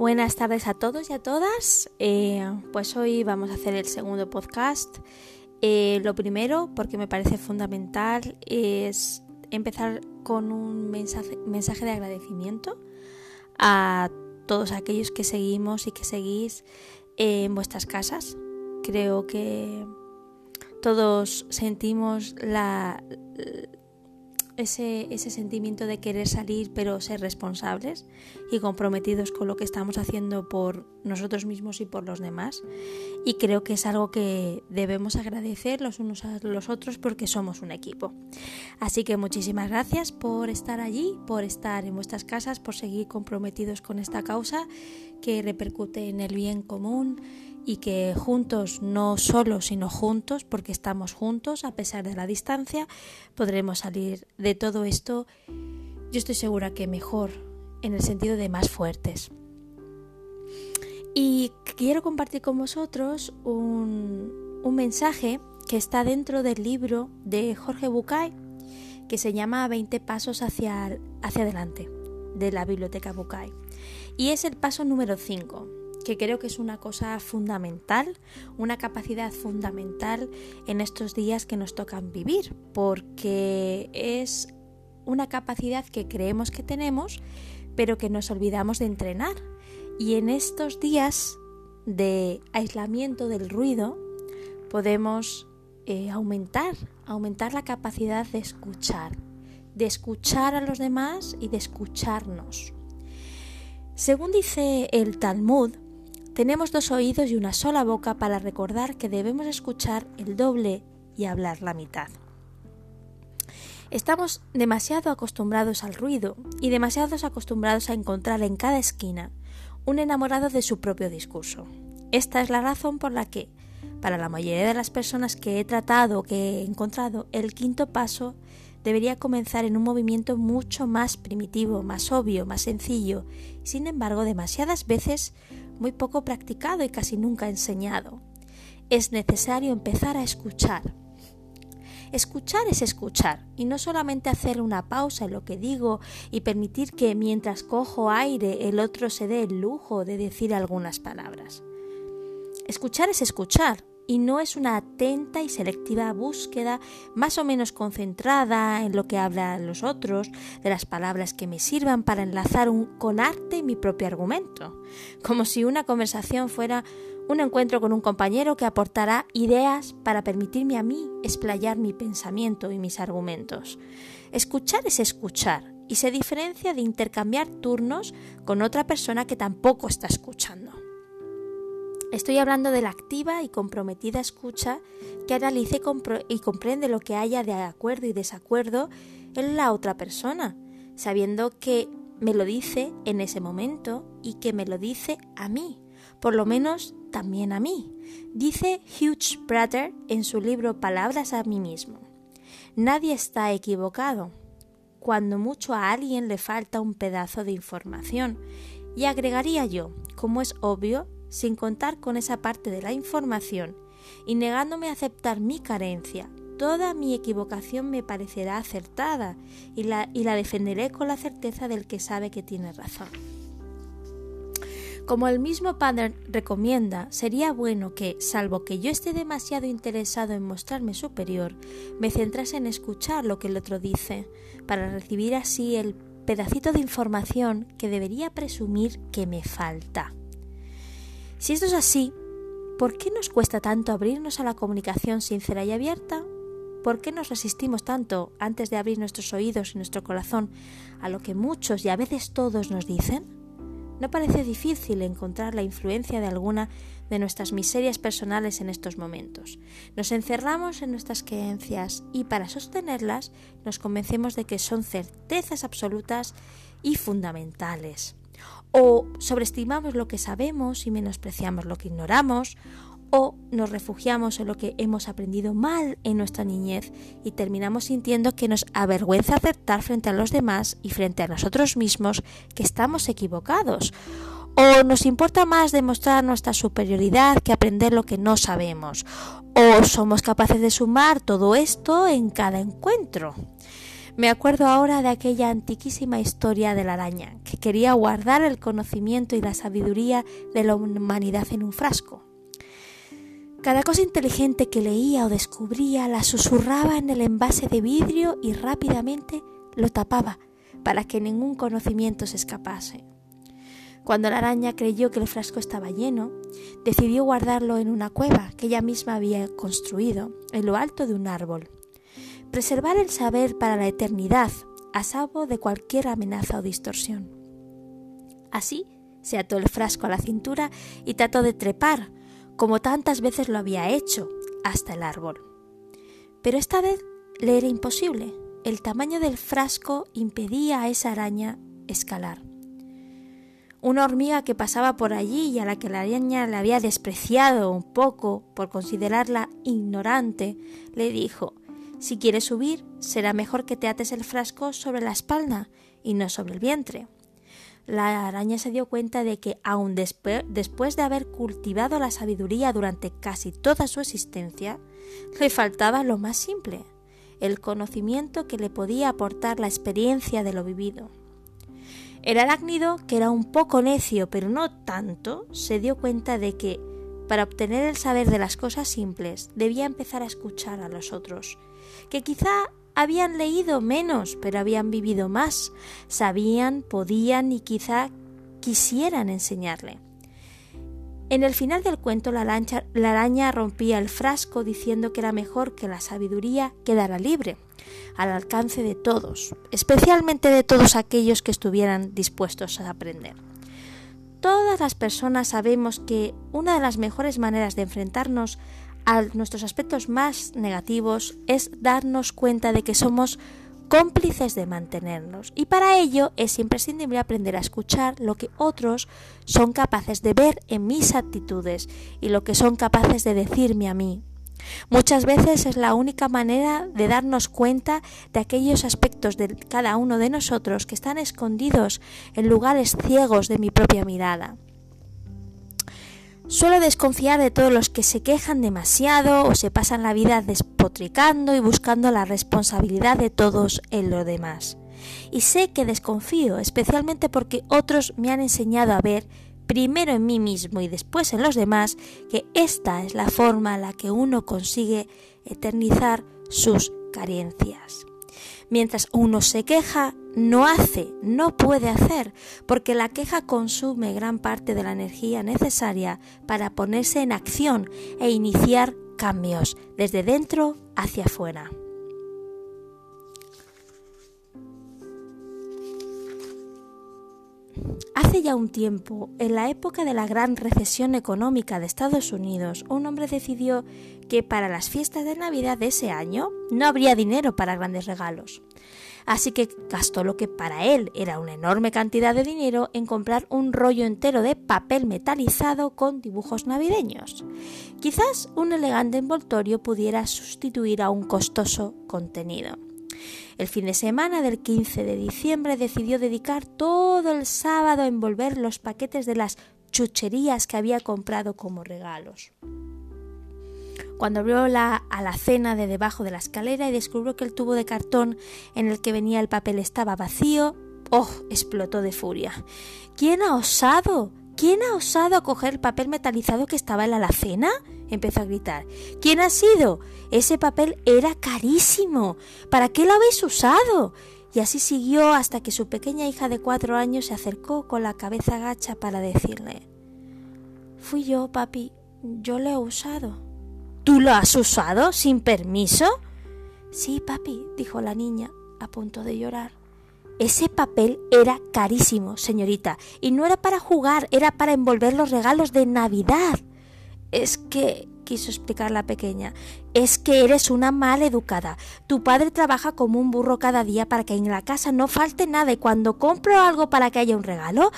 Buenas tardes a todos y a todas. Eh, pues hoy vamos a hacer el segundo podcast. Eh, lo primero, porque me parece fundamental, es empezar con un mensaje, mensaje de agradecimiento a todos aquellos que seguimos y que seguís en vuestras casas. Creo que todos sentimos la, ese, ese sentimiento de querer salir pero ser responsables y comprometidos con lo que estamos haciendo por nosotros mismos y por los demás. Y creo que es algo que debemos agradecer los unos a los otros porque somos un equipo. Así que muchísimas gracias por estar allí, por estar en vuestras casas, por seguir comprometidos con esta causa que repercute en el bien común y que juntos, no solo, sino juntos, porque estamos juntos a pesar de la distancia, podremos salir de todo esto, yo estoy segura que mejor, en el sentido de más fuertes. Y quiero compartir con vosotros un, un mensaje que está dentro del libro de Jorge Bucay, que se llama 20 pasos hacia, hacia adelante, de la biblioteca Bucay. Y es el paso número 5 que creo que es una cosa fundamental, una capacidad fundamental en estos días que nos tocan vivir, porque es una capacidad que creemos que tenemos, pero que nos olvidamos de entrenar. Y en estos días de aislamiento del ruido podemos eh, aumentar, aumentar la capacidad de escuchar, de escuchar a los demás y de escucharnos. Según dice el Talmud, tenemos dos oídos y una sola boca para recordar que debemos escuchar el doble y hablar la mitad. Estamos demasiado acostumbrados al ruido y demasiado acostumbrados a encontrar en cada esquina un enamorado de su propio discurso. Esta es la razón por la que, para la mayoría de las personas que he tratado o que he encontrado, el quinto paso debería comenzar en un movimiento mucho más primitivo, más obvio, más sencillo, sin embargo demasiadas veces muy poco practicado y casi nunca enseñado. Es necesario empezar a escuchar. Escuchar es escuchar y no solamente hacer una pausa en lo que digo y permitir que mientras cojo aire el otro se dé el lujo de decir algunas palabras. Escuchar es escuchar y no es una atenta y selectiva búsqueda más o menos concentrada en lo que hablan los otros, de las palabras que me sirvan para enlazar un, con arte mi propio argumento, como si una conversación fuera un encuentro con un compañero que aportará ideas para permitirme a mí explayar mi pensamiento y mis argumentos. Escuchar es escuchar y se diferencia de intercambiar turnos con otra persona que tampoco está escuchando. Estoy hablando de la activa y comprometida escucha que analice y, comprende lo que haya de acuerdo y desacuerdo en la otra persona, sabiendo que me lo dice en ese momento y que me lo dice a mí, por lo menos también a mí. Dice Hugh Prater en su libro Palabras a mí mismo. Nadie está equivocado. Cuando mucho a alguien le falta un pedazo de información. Y agregaría yo, como es obvio, sin contar con esa parte de la información y negándome a aceptar mi carencia, toda mi equivocación me parecerá acertada y la, y la defenderé con la certeza del que sabe que tiene razón. Como el mismo padre recomienda, sería bueno que, salvo que yo esté demasiado interesado en mostrarme superior, me centrase en escuchar lo que el otro dice, para recibir así el pedacito de información que debería presumir que me falta. Si esto es así, ¿por qué nos cuesta tanto abrirnos a la comunicación sincera y abierta? ¿Por qué nos resistimos tanto antes de abrir nuestros oídos y nuestro corazón a lo que muchos y a veces todos nos dicen? No parece difícil encontrar la influencia de alguna de nuestras miserias personales en estos momentos. Nos encerramos en nuestras creencias y para sostenerlas nos convencemos de que son certezas absolutas y fundamentales o sobreestimamos lo que sabemos y menospreciamos lo que ignoramos, o nos refugiamos en lo que hemos aprendido mal en nuestra niñez y terminamos sintiendo que nos avergüenza aceptar frente a los demás y frente a nosotros mismos que estamos equivocados. O nos importa más demostrar nuestra superioridad que aprender lo que no sabemos. O somos capaces de sumar todo esto en cada encuentro. Me acuerdo ahora de aquella antiquísima historia de la araña, que quería guardar el conocimiento y la sabiduría de la humanidad en un frasco. Cada cosa inteligente que leía o descubría la susurraba en el envase de vidrio y rápidamente lo tapaba para que ningún conocimiento se escapase. Cuando la araña creyó que el frasco estaba lleno, decidió guardarlo en una cueva que ella misma había construido en lo alto de un árbol. Preservar el saber para la eternidad, a salvo de cualquier amenaza o distorsión. Así, se ató el frasco a la cintura y trató de trepar, como tantas veces lo había hecho, hasta el árbol. Pero esta vez le era imposible. El tamaño del frasco impedía a esa araña escalar. Una hormiga que pasaba por allí y a la que la araña le había despreciado un poco por considerarla ignorante, le dijo Si quieres subir, será mejor que te ates el frasco sobre la espalda y no sobre el vientre. La araña se dio cuenta de que, aun después de haber cultivado la sabiduría durante casi toda su existencia, le faltaba lo más simple, el conocimiento que le podía aportar la experiencia de lo vivido. El arácnido, que era un poco necio, pero no tanto, se dio cuenta de que, para obtener el saber de las cosas simples, debía empezar a escuchar a los otros, que quizá habían leído menos, pero habían vivido más, sabían, podían y quizá quisieran enseñarle. En el final del cuento la, la araña rompía el frasco diciendo que era mejor que la sabiduría quedara libre, al alcance de todos, especialmente de todos aquellos que estuvieran dispuestos a aprender. Todas las personas sabemos que una de las mejores maneras de enfrentarnos a nuestros aspectos más negativos es darnos cuenta de que somos cómplices de mantenernos. Y para ello es imprescindible aprender a escuchar lo que otros son capaces de ver en mis actitudes y lo que son capaces de decirme a mí. Muchas veces es la única manera de darnos cuenta de aquellos aspectos de cada uno de nosotros que están escondidos en lugares ciegos de mi propia mirada. Suelo desconfiar de todos los que se quejan demasiado o se pasan la vida despotricando y buscando la responsabilidad de todos en lo demás. Y sé que desconfío, especialmente porque otros me han enseñado a ver, primero en mí mismo y después en los demás, que esta es la forma en la que uno consigue eternizar sus carencias. Mientras uno se queja, no hace, no puede hacer, porque la queja consume gran parte de la energía necesaria para ponerse en acción e iniciar cambios desde dentro hacia afuera. Hace ya un tiempo, en la época de la gran recesión económica de Estados Unidos, un hombre decidió que para las fiestas de Navidad de ese año no habría dinero para grandes regalos. Así que gastó lo que para él era una enorme cantidad de dinero en comprar un rollo entero de papel metalizado con dibujos navideños. Quizás un elegante envoltorio pudiera sustituir a un costoso contenido. El fin de semana del 15 de diciembre decidió dedicar todo el sábado a envolver los paquetes de las chucherías que había comprado como regalos. Cuando abrió la alacena de debajo de la escalera y descubrió que el tubo de cartón en el que venía el papel estaba vacío, ¡oh! explotó de furia. ¿Quién ha osado? ¿Quién ha osado coger el papel metalizado que estaba en la alacena? empezó a gritar. ¿Quién ha sido? Ese papel era carísimo. ¿Para qué lo habéis usado? Y así siguió hasta que su pequeña hija de cuatro años se acercó con la cabeza gacha para decirle Fui yo, papi. Yo lo he usado. ¿Tú lo has usado sin permiso? Sí, papi, dijo la niña, a punto de llorar. Ese papel era carísimo, señorita, y no era para jugar, era para envolver los regalos de Navidad. Es que, quiso explicar la pequeña, es que eres una mal educada. Tu padre trabaja como un burro cada día para que en la casa no falte nada y cuando compro algo para que haya un regalo,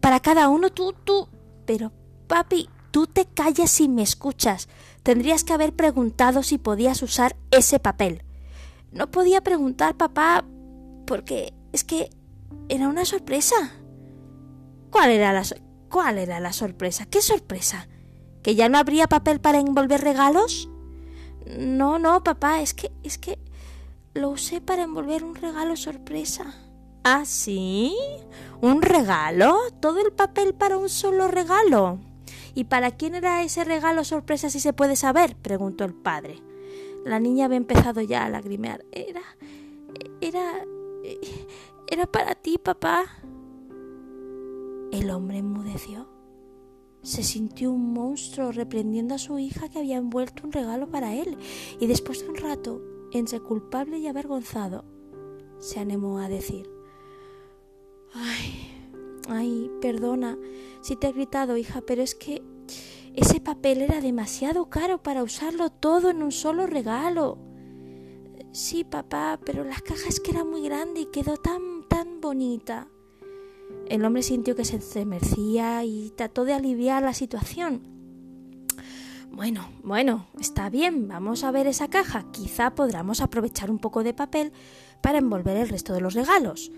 para cada uno tú, tú... Pero, papi, tú te callas si me escuchas. Tendrías que haber preguntado si podías usar ese papel. No podía preguntar, papá, porque es que era una sorpresa. ¿Cuál era la, cuál era la sorpresa? ¿Qué sorpresa? ¿Que ya no habría papel para envolver regalos? No, no, papá, es que, es que lo usé para envolver un regalo sorpresa. ¿Ah, sí? ¿Un regalo? ¿Todo el papel para un solo regalo? ¿Y para quién era ese regalo sorpresa si se puede saber? preguntó el padre. La niña había empezado ya a lagrimear. Era. era. Era para ti, papá. El hombre enmudeció. Se sintió un monstruo reprendiendo a su hija que había envuelto un regalo para él, y después de un rato, entre culpable y avergonzado, se animó a decir Ay, ay, perdona si te he gritado, hija, pero es que ese papel era demasiado caro para usarlo todo en un solo regalo. Sí, papá, pero la caja es que era muy grande y quedó tan, tan bonita. El hombre sintió que se estremecía y trató de aliviar la situación. Bueno, bueno, está bien, vamos a ver esa caja. Quizá podamos aprovechar un poco de papel para envolver el resto de los regalos.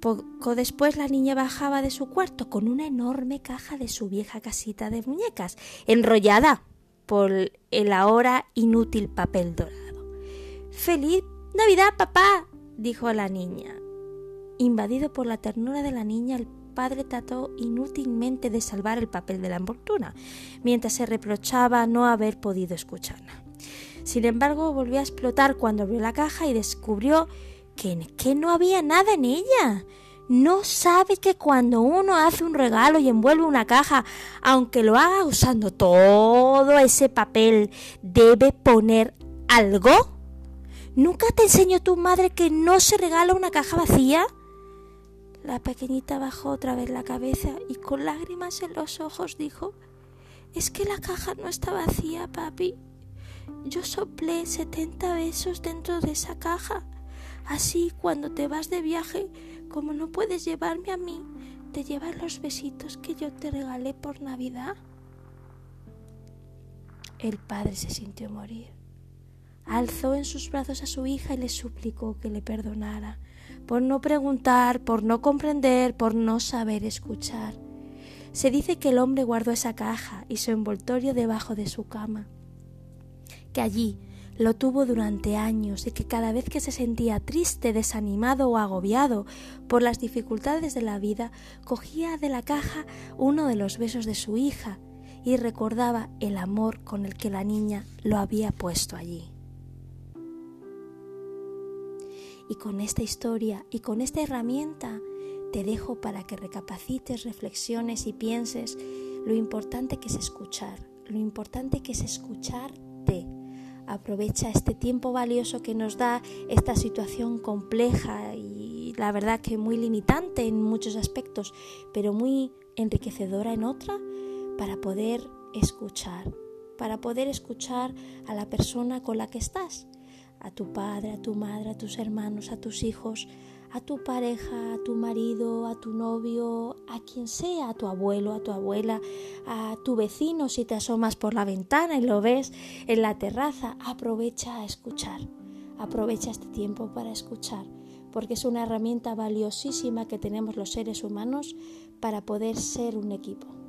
Poco después la niña bajaba de su cuarto con una enorme caja de su vieja casita de muñecas, enrollada por el ahora inútil papel dorado. ¡Feliz Navidad, papá! dijo la niña. Invadido por la ternura de la niña, el padre trató inútilmente de salvar el papel de la envoltura, mientras se reprochaba no haber podido escucharla. Sin embargo, volvió a explotar cuando abrió la caja y descubrió que, no había nada en ella. ¿No sabe que cuando uno hace un regalo y envuelve una caja, aunque lo haga usando todo ese papel, debe poner algo? ¿Nunca te enseñó tu madre que no se regala una caja vacía? La pequeñita bajó otra vez la cabeza y con lágrimas en los ojos dijo Es que la caja no está vacía, papi. Yo soplé setenta besos dentro de esa caja. Así, cuando te vas de viaje, como no puedes llevarme a mí, ¿te llevas los besitos que yo te regalé por Navidad? El padre se sintió morir. Alzó en sus brazos a su hija y le suplicó que le perdonara por no preguntar, por no comprender, por no saber escuchar. Se dice que el hombre guardó esa caja y su envoltorio debajo de su cama, que allí lo tuvo durante años y que cada vez que se sentía triste, desanimado o agobiado por las dificultades de la vida, cogía de la caja uno de los besos de su hija y recordaba el amor con el que la niña lo había puesto allí. Y con esta historia y con esta herramienta te dejo para que recapacites, reflexiones y pienses lo importante que es escuchar, lo importante que es escucharte. Aprovecha este tiempo valioso que nos da esta situación compleja y la verdad que muy limitante en muchos aspectos, pero muy enriquecedora en otra, para poder escuchar, para poder escuchar a la persona con la que estás, a tu padre, a tu madre, a tus hermanos, a tus hijos, a tu pareja, a tu marido, a tu novio, a quien sea, a tu abuelo, a tu abuela, a tu vecino si te asomas por la ventana y lo ves en la terraza, aprovecha a escuchar. Aprovecha este tiempo para escuchar, porque es una herramienta valiosísima que tenemos los seres humanos para poder ser un equipo.